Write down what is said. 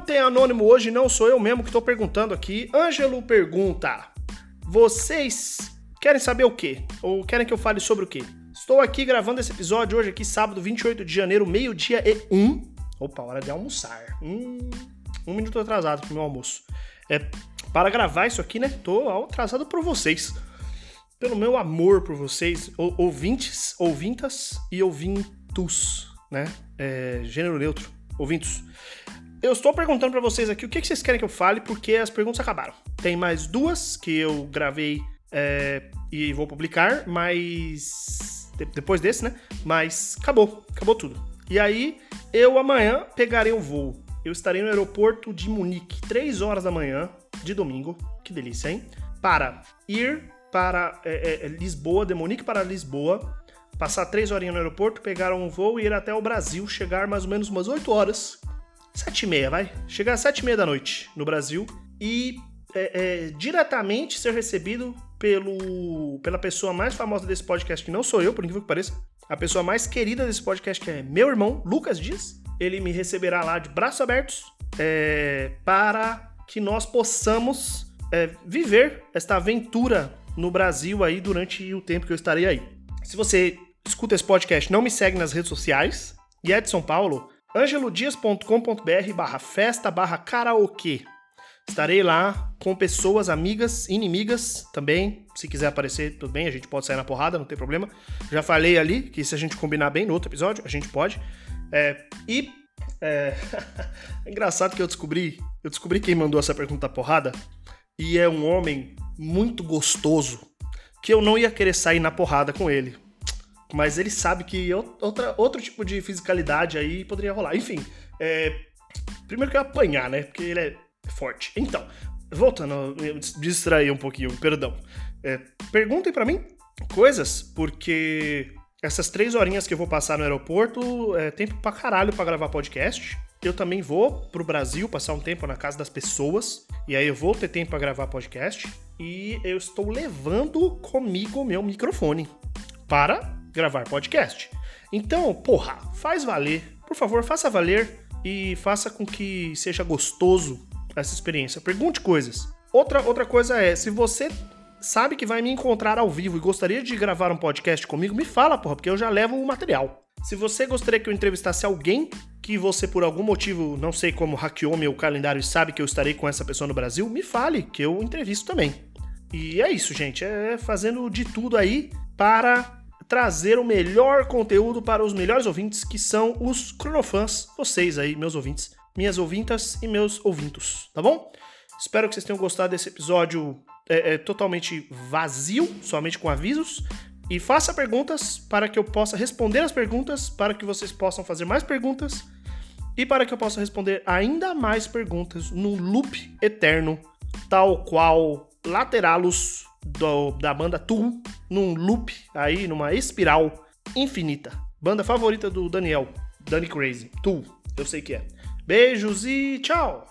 Não tem anônimo hoje, não sou eu mesmo que estou perguntando aqui. Ângelo pergunta: Vocês querem saber o quê? Ou querem que eu fale sobre o quê? Estou aqui gravando esse episódio hoje aqui, sábado 28 de janeiro, meio-dia e um. Opa, hora de almoçar. Hum, um minuto atrasado pro meu almoço. É, para gravar isso aqui, né? Tô atrasado por vocês. Pelo meu amor por vocês, ouvintes, ouvintas e ouvintos, né? É, gênero neutro, ouvintos. Eu estou perguntando para vocês aqui o que, vocês querem que eu fale, porque as perguntas acabaram. Tem mais duas que eu gravei é, e vou publicar, mas. Depois desse, né? Mas acabou, acabou tudo. E aí, eu amanhã pegarei um voo. Eu estarei no aeroporto de Munique, 3 horas da manhã de domingo. Que delícia, hein? Para ir para é, é, Lisboa, de Munique para Lisboa, passar 3 horinhas no aeroporto, pegar um voo e ir até o Brasil, chegar mais ou menos umas 8 horas sete e meia, vai. Chegar às sete e meia da noite no Brasil e é, é, diretamente ser recebido pelo, pela pessoa mais famosa desse podcast, que não sou eu, por incrível que pareça. A pessoa mais querida desse podcast, que é meu irmão, Lucas Dias. Ele me receberá lá de braços abertos é, para que nós possamos é, viver esta aventura no Brasil aí durante o tempo que eu estarei aí. Se você escuta esse podcast, não me segue nas redes sociais e é de São Paulo, angelodias.com.br barra festa barra karaokê. Estarei lá com pessoas, amigas, inimigas também. Se quiser aparecer, tudo bem, a gente pode sair na porrada, não tem problema. Já falei ali que se a gente combinar bem no outro episódio, a gente pode. É, e é... é engraçado que eu descobri, eu descobri quem mandou essa pergunta porrada e é um homem muito gostoso que eu não ia querer sair na porrada com ele. Mas ele sabe que outra, outro tipo de fisicalidade aí poderia rolar. Enfim, é, primeiro que eu apanhar, né? Porque ele é forte. Então, voltando, eu distraí um pouquinho, perdão. É, perguntem para mim coisas, porque essas três horinhas que eu vou passar no aeroporto é tempo pra caralho pra gravar podcast. Eu também vou pro Brasil passar um tempo na casa das pessoas. E aí eu vou ter tempo para gravar podcast. E eu estou levando comigo o meu microfone para gravar podcast. Então, porra, faz valer. Por favor, faça valer e faça com que seja gostoso essa experiência. Pergunte coisas. Outra, outra coisa é, se você sabe que vai me encontrar ao vivo e gostaria de gravar um podcast comigo, me fala, porra, porque eu já levo o material. Se você gostaria que eu entrevistasse alguém que você, por algum motivo, não sei como, hackeou meu calendário e sabe que eu estarei com essa pessoa no Brasil, me fale, que eu entrevisto também. E é isso, gente. É fazendo de tudo aí para trazer o melhor conteúdo para os melhores ouvintes, que são os cronofãs, vocês aí, meus ouvintes, minhas ouvintas e meus ouvintos, tá bom? Espero que vocês tenham gostado desse episódio é, é, totalmente vazio, somente com avisos. E faça perguntas para que eu possa responder as perguntas, para que vocês possam fazer mais perguntas e para que eu possa responder ainda mais perguntas num loop eterno, tal qual Lateralos do, da banda Tool num loop aí, numa espiral infinita. Banda favorita do Daniel, Danny Crazy. Tool, eu sei que é. Beijos e tchau!